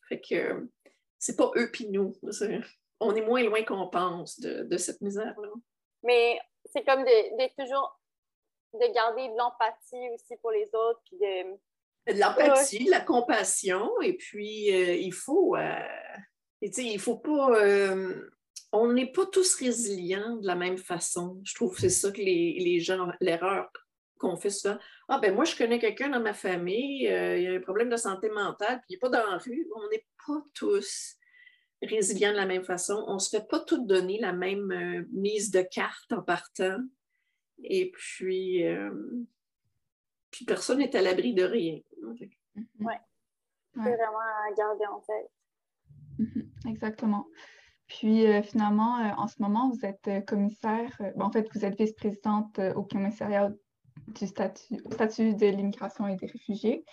Speaker 3: fait que c'est pas eux puis nous. on est moins loin qu'on pense de, cette misère-là.
Speaker 1: Mais c'est comme de, toujours de garder de l'empathie aussi pour les autres. Puis de...
Speaker 3: de l'empathie, de la compassion, et puis euh, il faut. Euh, il faut pas. Euh, on n'est pas tous résilients de la même façon. Je trouve que c'est ça que les, les gens, l'erreur qu'on fait souvent. Ah, ben moi, je connais quelqu'un dans ma famille, euh, il a un problème de santé mentale, puis il n'est pas dans la rue. On n'est pas tous résilients de la même façon. On ne se fait pas tout donner la même euh, mise de carte en partant. Et puis, euh, puis personne n'est à l'abri de rien.
Speaker 1: Oui. Ouais. C'est vraiment à garder en tête.
Speaker 2: Mm-hmm. Exactement. Puis finalement, en ce moment, vous êtes commissaire, en fait, vous êtes vice-présidente au commissariat du statut, statut de l'immigration et des réfugiés.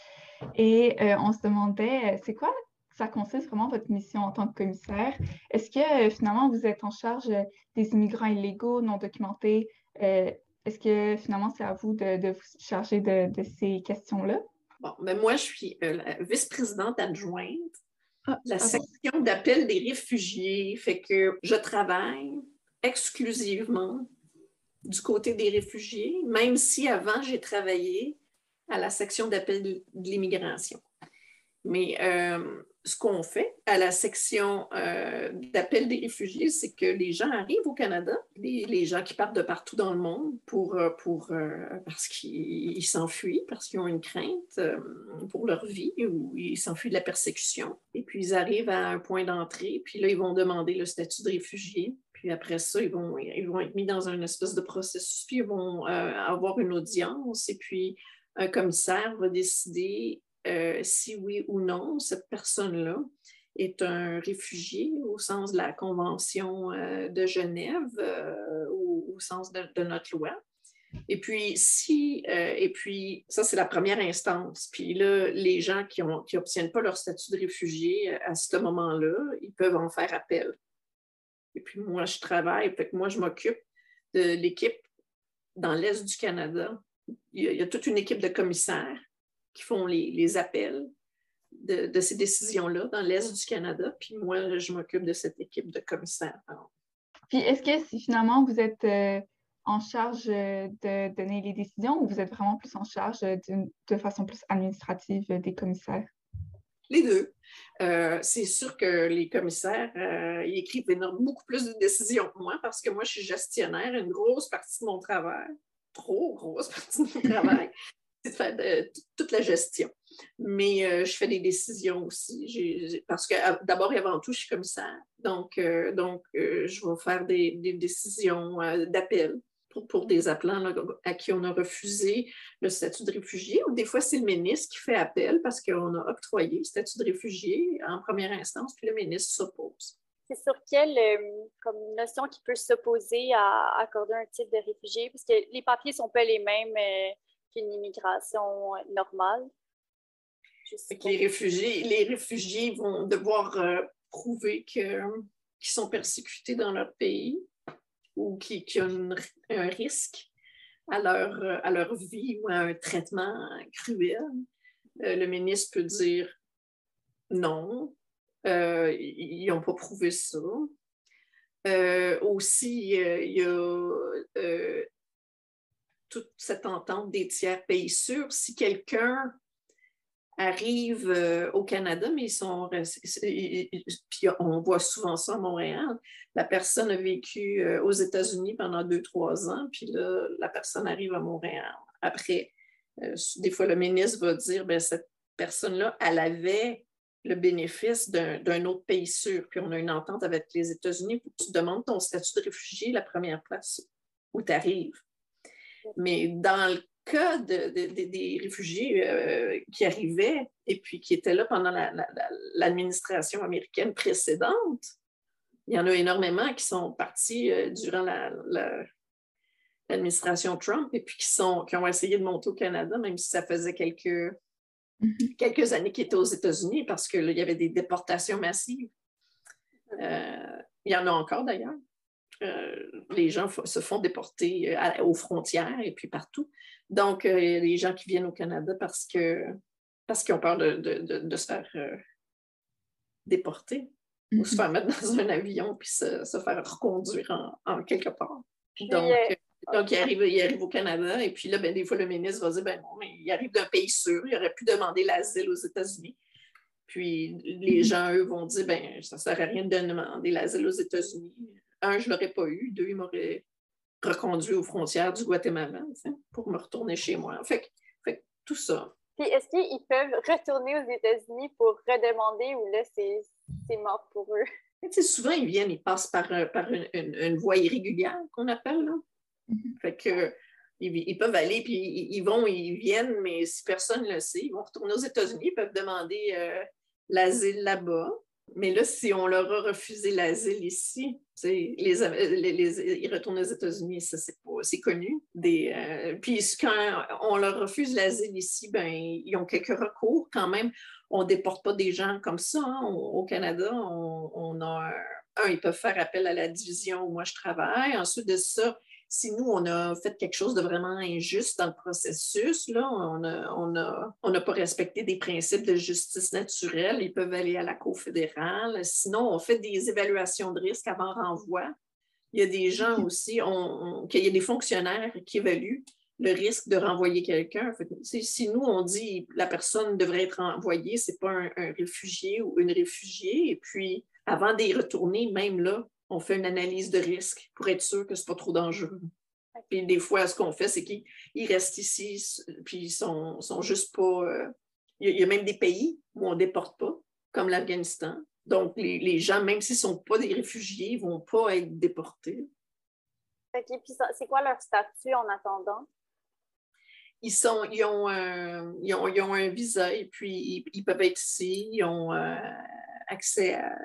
Speaker 2: Et euh, on se demandait, euh, c'est quoi ça consiste vraiment votre mission en tant que commissaire? Est-ce que euh, finalement vous êtes en charge des immigrants illégaux, non documentés? Est-ce que finalement c'est à vous de, vous charger de, ces questions-là?
Speaker 3: Bon, mais moi, je suis vice-présidente adjointe ah, la section d'appel des réfugiés. Fait que je travaille exclusivement du côté des réfugiés, même si avant, j'ai travaillé à la section d'appel de, l'immigration. Mais euh, ce qu'on fait à la section euh, d'appel des réfugiés, c'est que les gens arrivent au Canada, les, gens qui partent de partout dans le monde pour, euh, pour, parce qu'ils s'enfuient, parce qu'ils ont une crainte pour leur vie ou ils s'enfuient de la persécution. Et puis ils arrivent à un point d'entrée, puis là, ils vont demander le statut de réfugié. Puis après ça, ils vont, ils vont être mis dans un espèce de processus, puis ils vont avoir une audience, et puis un commissaire va décider euh, si oui ou non cette personne-là est un réfugié au sens de la Convention euh, de Genève ou au sens de, notre loi. Et puis, si, euh, et puis, ça, c'est la première instance. Puis là, les gens qui n'obtiennent pas leur statut de réfugié à ce moment-là, ils peuvent en faire appel. Et puis, moi, je travaille, fait que moi, je m'occupe de l'équipe dans l'Est du Canada. Il y, a, toute une équipe de commissaires qui font les, appels de, ces décisions-là dans l'Est du Canada. Puis moi, je m'occupe de cette équipe de commissaires.
Speaker 2: Puis est-ce que si finalement vous êtes euh, en charge euh, de donner les décisions ou vous êtes vraiment plus en charge de façon plus administrative des commissaires?
Speaker 3: Les deux. Euh, c'est sûr que les commissaires, ils écrivent beaucoup plus de décisions que moi parce que moi, je suis gestionnaire. Une grosse partie de mon travail, trop grosse partie de mon travail, faire toute la gestion. Mais euh, je fais des décisions aussi. Parce que d'abord et avant tout, je suis commissaire. Donc, euh, donc euh, je vais faire des, décisions d'appel pour, des appelants à qui on a refusé le statut de réfugié. Ou des fois, c'est le ministre qui fait appel parce qu'on a octroyé le statut de réfugié en première instance, puis le ministre s'oppose.
Speaker 1: C'est sur quelle comme notion qui peut s'opposer à accorder un titre de réfugié? Parce que les papiers sont pas les mêmes qu'une immigration normale.
Speaker 3: Les réfugiés, les réfugiés vont devoir euh, prouver qu'ils sont persécutés dans leur pays ou qu'ils ont un risque à leur, à leur vie ou à un traitement cruel. Euh, le ministre peut dire non, euh, ils n'ont pas prouvé ça. aussi, il y a toute cette entente des tiers pays sûrs. Si quelqu'un arrive euh, au Canada, mais on voit souvent ça à Montréal. La personne a vécu euh, aux États-Unis pendant deux, trois ans, puis là, la personne arrive à Montréal. Après, euh, des fois, le ministre va dire ben, cette personne-là, elle avait le bénéfice d'un autre pays sûr, puis on a une entente avec les États-Unis pour que tu demandes ton statut de réfugié la première place où tu arrives. Mais dans le cas des réfugiés euh, qui arrivaient et puis qui étaient là pendant l'administration américaine précédente, il y en a énormément qui sont partis euh, durant l'administration Trump et puis qui, sont, qui ont essayé de monter au Canada, même si ça faisait quelques, mm-hmm. quelques années qu'ils étaient aux États-Unis parce qu'il y avait des déportations massives. Euh, il y en a encore d'ailleurs. Euh, les gens se font déporter euh, aux frontières et puis partout. Donc, euh, il y a des gens qui viennent au Canada parce que parce qu'ils ont peur de, se faire déporter ou se mm-hmm. faire mettre dans un avion puis se, faire reconduire en, quelque part. Donc, donc il, arrive, il arrive au Canada et puis là, ben, des fois, le ministre va dire ben non, mais il arrive d'un pays sûr, il aurait pu demander l'asile aux États-Unis. Puis les mm-hmm. gens, eux, vont dire ben ça ne sert à rien de demander l'asile aux États-Unis un, je ne l'aurais pas eu. Deux, il m'aurait reconduit aux frontières du Guatemala pour me retourner chez moi. Fait, fait tout ça.
Speaker 1: Puis est-ce qu'ils peuvent retourner aux États-Unis pour redemander ou là, c'est mort pour eux?
Speaker 3: souvent, ils viennent, ils passent par, par une, voie irrégulière qu'on appelle. Là. Mm-hmm. Fait que, ils, peuvent aller, puis ils, vont, ils viennent, mais si personne ne le sait, ils vont retourner aux États-Unis, ils peuvent demander euh, l'asile là-bas. Mais là, si on leur a refusé l'asile ici, les, ils retournent aux États-Unis, ça, c'est connu. Euh, puis quand on leur refuse l'asile ici, ben, ils ont quelques recours quand même. On ne déporte pas des gens comme ça. Hein. au Canada, on, a un, ils peuvent faire appel à la division où moi je travaille. Ensuite de ça, si nous, on a fait quelque chose de vraiment injuste dans le processus, là, on n'a on a, on pas respecté des principes de justice naturelle, ils peuvent aller à la Cour fédérale. Sinon, on fait des évaluations de risque avant renvoi. Il y a des gens aussi, on, il y a des fonctionnaires qui évaluent le risque de renvoyer quelqu'un. Si nous, on dit la personne devrait être renvoyée, ce n'est pas un, un, réfugié ou une réfugiée, et puis avant d'y retourner, même là, on fait une analyse de risque pour être sûr que ce n'est pas trop dangereux. Puis des fois, ce qu'on fait, c'est qu'ils restent ici, puis ils sont, sont juste pas. Euh, il y a même des pays où on ne déporte pas, comme l'Afghanistan. Donc, les, gens, même s'ils ne sont pas des réfugiés, ne vont pas être déportés.
Speaker 1: Puis c'est quoi leur statut en attendant?
Speaker 3: Ils, sont, ils, ont, un, ils, ont, ils ont un visa et puis ils, peuvent être ici. Ils ont euh, accès à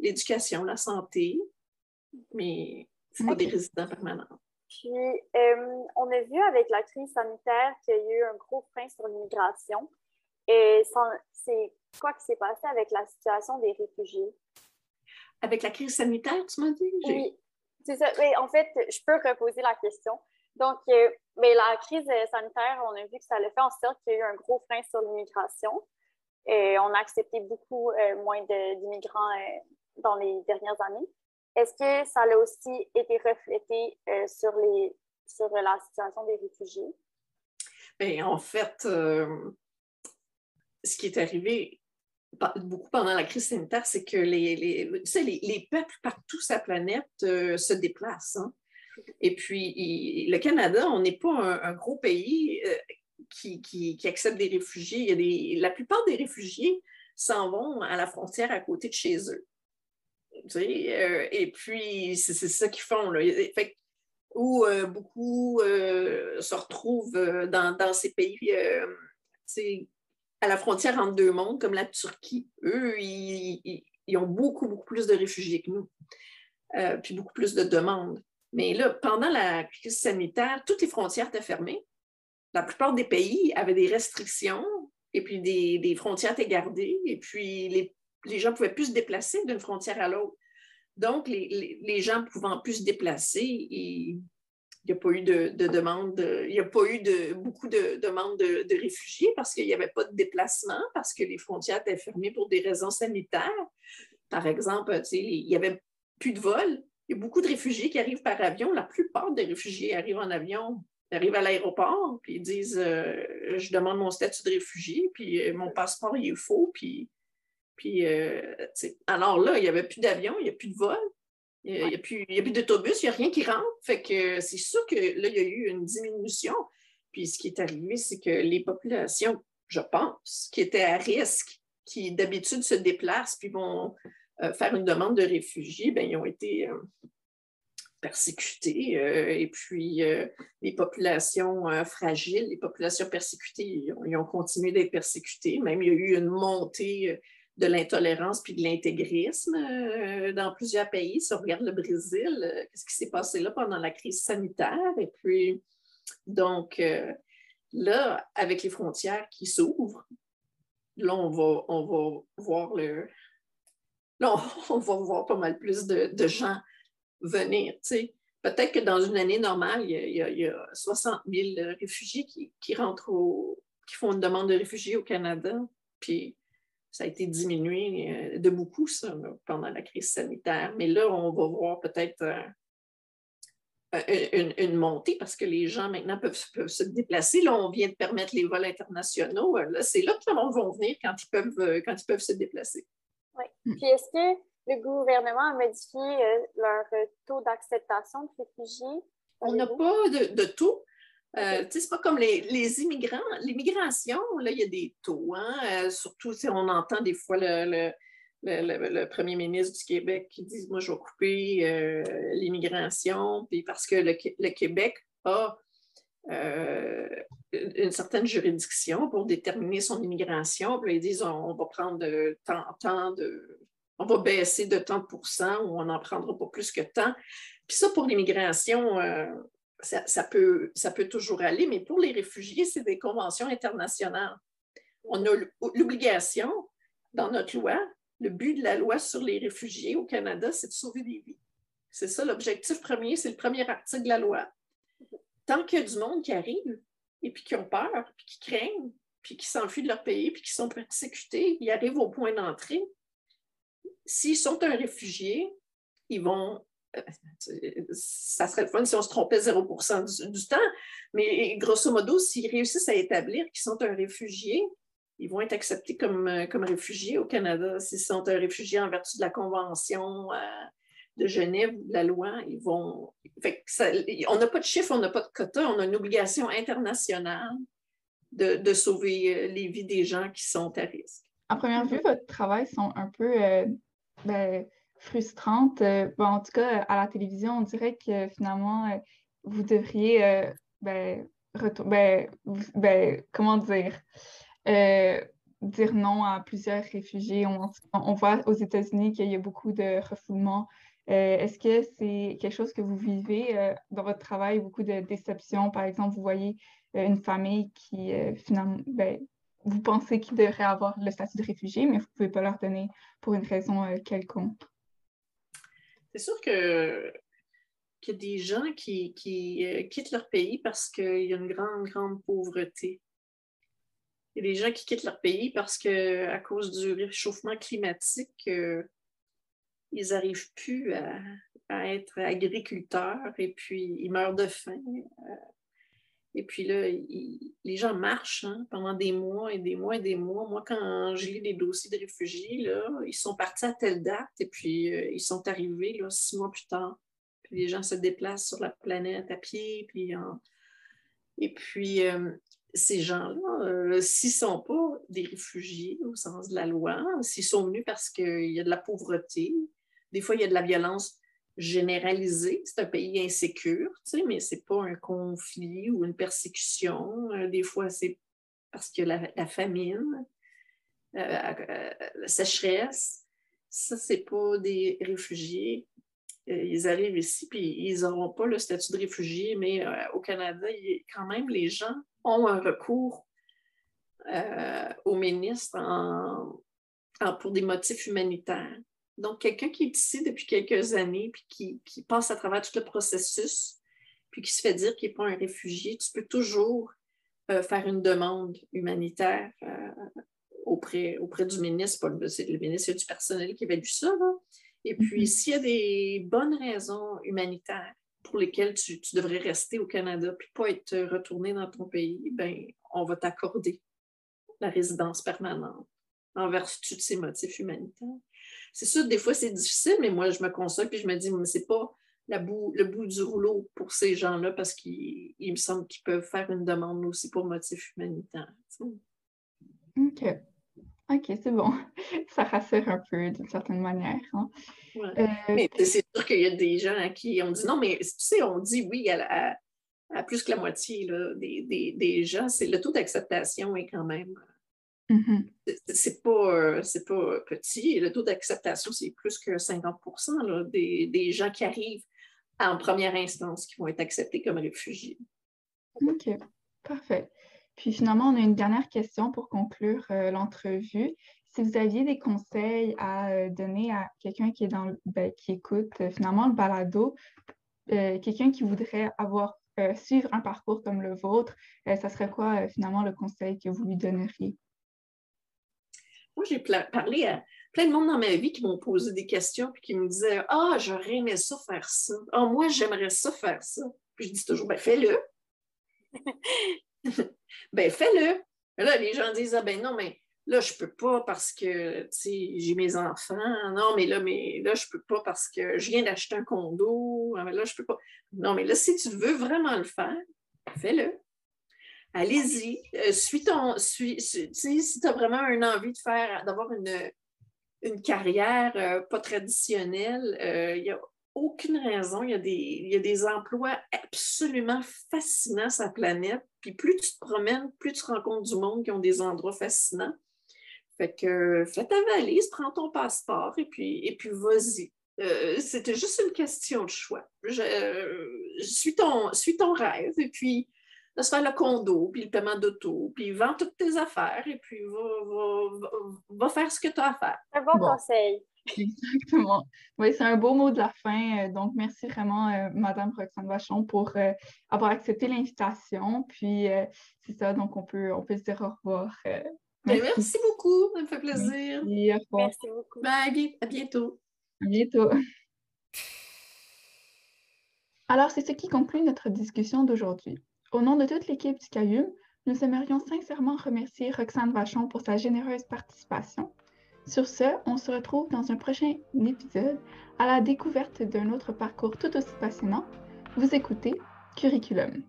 Speaker 3: l'éducation, la santé, mais ce pas des résidents permanents.
Speaker 1: Puis, on a vu avec la crise sanitaire qu'il y a eu un gros frein sur l'immigration. Et c'est quoi qui s'est passé avec la situation des réfugiés?
Speaker 3: Avec la crise sanitaire, tu m'as dit?
Speaker 1: Oui, c'est ça. en fait, je peux reposer la question. Donc, euh, mais la crise sanitaire, on a vu que ça a fait en sorte qu'il y a eu un gros frein sur l'immigration. Et on a accepté beaucoup euh, moins d'immigrants euh, dans les dernières années. Est-ce que ça a aussi été reflété sur, les, sur la situation des réfugiés?
Speaker 3: Bien, en fait, ce qui est arrivé beaucoup pendant la crise sanitaire, c'est que les, les, les, peuples partout la planète se déplacent. Hein. Et puis, le Canada, on n'est pas un, gros pays euh, qui, accepte des réfugiés. Il y a la plupart des réfugiés s'en vont à la frontière à côté de chez eux. Euh, et puis, c'est ça qu'ils font. Là. Où euh, beaucoup se retrouvent dans, ces pays à la frontière entre deux mondes, comme la Turquie. Eux, ils, ont beaucoup, beaucoup plus de réfugiés que nous, puis beaucoup plus de demandes. Mais là, pendant la crise sanitaire, toutes les frontières étaient fermées. La plupart des pays avaient des restrictions et puis des, frontières étaient gardées et puis les, gens ne pouvaient plus se déplacer d'une frontière à l'autre. Donc, les, gens pouvant plus se déplacer, il n'y a pas eu de, il n'y a pas eu beaucoup de demandes de, réfugiés parce qu'il n'y avait pas de déplacement, parce que les frontières étaient fermées pour des raisons sanitaires. Par exemple, il n'y avait plus de vols. Il y a beaucoup de réfugiés qui arrivent par avion. La plupart des réfugiés arrivent en avion, arrivent à l'aéroport, puis ils disent euh, Je demande mon statut de réfugié, puis euh, mon passeport, il est faux. Puis, puis euh, alors là, il n'y avait plus d'avion, il n'y a plus de vol. Il n'y a, plus, d'autobus, il n'y a rien qui rentre. Fait que c'est sûr que là, il y a eu une diminution. Puis ce qui est arrivé, c'est que les populations, je pense, qui étaient à risque, qui d'habitude se déplacent puis vont faire une demande de réfugiés, ben, ils ont été persécutés. Euh, et puis, les populations fragiles, les populations persécutées, ils ont, continué d'être persécutées. Même, il y a eu une montée de l'intolérance puis de l'intégrisme dans plusieurs pays. Si on regarde le Brésil, qu'est-ce qui s'est passé là pendant la crise sanitaire? Et puis, donc, là, avec les frontières qui s'ouvrent, là, on va, on va voir le, là, on, va voir pas mal plus de, gens venir. Peut-être que dans une année normale, il y a, 60 000 réfugiés qui, rentrent qui font une demande de réfugiés au Canada. Puis ça a été diminué euh, de beaucoup, ça, pendant la crise sanitaire. Mais là, on va voir peut-être euh, une, montée parce que les gens maintenant peuvent, se déplacer. Là, on vient de permettre les vols internationaux. Là, c'est là que les gens vont venir quand ils peuvent, quand ils peuvent se déplacer.
Speaker 1: Oui. Puis est-ce que le gouvernement a modifié euh, leur euh, taux d'acceptation de réfugiés?
Speaker 3: On n'a pas de, taux. Euh, Ce n'est pas comme les, immigrants. L'immigration, là, il y a des taux. Hein? surtout si on entend des fois le, le, premier ministre du Québec qui dit Moi, je vais couper l'immigration, puis parce que le, Québec a une certaine juridiction pour déterminer son immigration. Puis ils disent on, va prendre tant, de. On va baisser de tant ou on n'en prendra pas plus que tant. Puis ça, pour l'immigration, euh, ça, peut, ça peut toujours aller, mais pour les réfugiés, c'est des conventions internationales. On a l'obligation, dans notre loi, le but de la loi sur les réfugiés au Canada, c'est de sauver des vies. C'est ça l'objectif premier, c'est le premier article de la loi. Tant qu'il y a du monde qui arrive, et puis qui ont peur, puis qui craignent, puis qui s'enfuient de leur pays, puis qui sont persécutés, ils arrivent au point d'entrée. S'ils sont un réfugié, ils vont. Euh, ça serait le fun si on se trompait 0% du, temps, mais grosso modo, s'ils réussissent à établir qu'ils sont un réfugié, ils vont être acceptés comme, euh, comme réfugiés au Canada. S'ils sont un réfugié en vertu de la Convention euh, de Genève la loi, ils vont. on n'a pas de chiffre, on n'a pas de quota, on a une obligation internationale de, sauver les vies des gens qui sont à risque.
Speaker 2: À première vue, votre travail sont un peu euh, ben, frustrantes. Euh, en tout cas, à la télévision, on dirait que finalement, vous devriez ben, ben, ben, comment dire dire non à plusieurs réfugiés. On, voit aux États-Unis qu'il y a beaucoup de refoulement Est-ce que c'est quelque chose que vous vivez dans votre travail, beaucoup de déceptions? Par exemple, vous voyez une famille qui finalement, vous pensez qu'ils devraient avoir le statut de réfugié, mais vous ne pouvez pas leur donner pour une raison quelconque.
Speaker 3: C'est sûr que qu'il y a des gens qui, euh, quittent leur pays parce qu'il y a une grande, grande pauvreté. Il y a des gens qui quittent leur pays parce qu'à cause du réchauffement climatique, euh, ils n'arrivent plus à, être agriculteurs et puis ils meurent de faim. Euh, et puis là, les gens marchent hein, pendant des mois et des mois et des mois. Moi, quand je lis des dossiers de réfugiés, là, ils sont partis à telle date et puis ils sont arrivés là, six mois plus tard les gens se déplacent sur la planète à pied. Puis, Et puis, euh, ces gens-là, euh, s'ils ne sont pas des réfugiés au sens de la loi, s'ils sont venus parce qu'il y a de la pauvreté, des fois, il y a de la violence généralisée. C'est un pays insécure, tu sais, mais ce n'est pas un conflit ou une persécution. Euh, des fois, c'est parce que la, la famine, la sécheresse. Ça, ce n'est pas des réfugiés. Euh, ils arrivent ici, puis ils n'auront pas le statut de réfugié, mais euh, au Canada, quand même, les gens ont un recours euh, au ministre pour des motifs humanitaires. Donc, quelqu'un qui est ici depuis quelques années, puis qui, passe à travers tout le processus, puis qui se fait dire qu'il n'est pas un réfugié, tu peux toujours faire une demande humanitaire auprès, auprès du ministre. C'est le ministre, du personnel qui évalue ça. Là. Et puis, mhm. s'il y a des bonnes raisons humanitaires pour lesquelles tu, devrais rester au Canada puis pas être retourné dans ton pays, ben, on va t'accorder la résidence permanente en vertu de ces motifs humanitaires. C'est sûr, des fois, c'est difficile, mais moi, je me console puis je me dis, mais c'est pas la bout, le bout du rouleau pour ces gens-là parce qu'il me semble qu'ils peuvent faire une demande aussi pour motifs humanitaires.
Speaker 2: OK. OK, c'est bon. Ça rassure un peu d'une certaine manière. Hein.
Speaker 3: Euh, mais c'est sûr qu'il y a des gens à qui on dit non, mais tu sais, on dit oui à, plus que la moitié des, des, gens, c'est le taux d'acceptation est quand même. Mm-hmm. C'est pas, pas petit. Le taux d'acceptation, c'est plus que 50 des, des gens qui arrivent en première instance qui vont être acceptés comme réfugiés.
Speaker 2: OK, parfait. Puis finalement, on a une dernière question pour conclure euh, l'entrevue. Si vous aviez des conseils à euh, donner à quelqu'un qui est dans ben, qui écoute euh, finalement le balado, quelqu'un qui voudrait avoir suivre un parcours comme le vôtre, ça serait quoi finalement le conseil que vous lui donneriez?
Speaker 3: Moi, j'ai parlé à plein de monde dans ma vie qui m'ont posé des questions et qui me disaient Ah, j'aurais aimé ça faire ça. Ah, moi, j'aimerais ça faire ça. Puis je dis toujours ben, fais-le. ben fais-le. Là, les gens disent Ah ben non, mais là, je peux pas parce que j'ai mes enfants. Non, mais là, mais là, je peux pas parce que je viens d'acheter un condo. Ah, là, je peux pas. Non, mais là, si tu veux vraiment le faire, fais-le. Allez-y. Euh, suis ton. Si tu as vraiment une envie d'avoir une, carrière euh, pas traditionnelle, euh, il y a aucune raison. Il y, a des, emplois absolument fascinants sur la planète. Puis plus tu te promènes, plus tu rencontres du monde qui ont des endroits fascinants. Fait que fais ta valise, prends ton passeport et puis, et puis vas-y. Euh, c'était juste une question de choix. Je, suis, ton, suis ton rêve et puis laisse faire le condo, puis le paiement d'auto, puis vends toutes tes affaires et puis va, va, faire ce que tu as à faire.
Speaker 1: Un bon, conseil.
Speaker 2: Exactement. Oui, c'est un beau mot de la fin. Euh, donc, merci vraiment, euh, Madame Roxane Vachon, pour euh, avoir accepté l'invitation. Puis, c'est ça, donc on peut, on peut se dire au revoir.
Speaker 3: Ben, merci. beaucoup, ça me fait plaisir.
Speaker 1: Merci, merci beaucoup.
Speaker 3: Bye, à bientôt.
Speaker 2: À bientôt. Alors, c'est ce qui conclut notre discussion d'aujourd'hui. Au nom de toute l'équipe du CAIUM, nous aimerions sincèrement remercier Roxane Vachon pour sa généreuse participation sur ce, on se retrouve dans un prochain épisode à la découverte d'un autre parcours tout aussi passionnant. Vous écoutez Curriculum.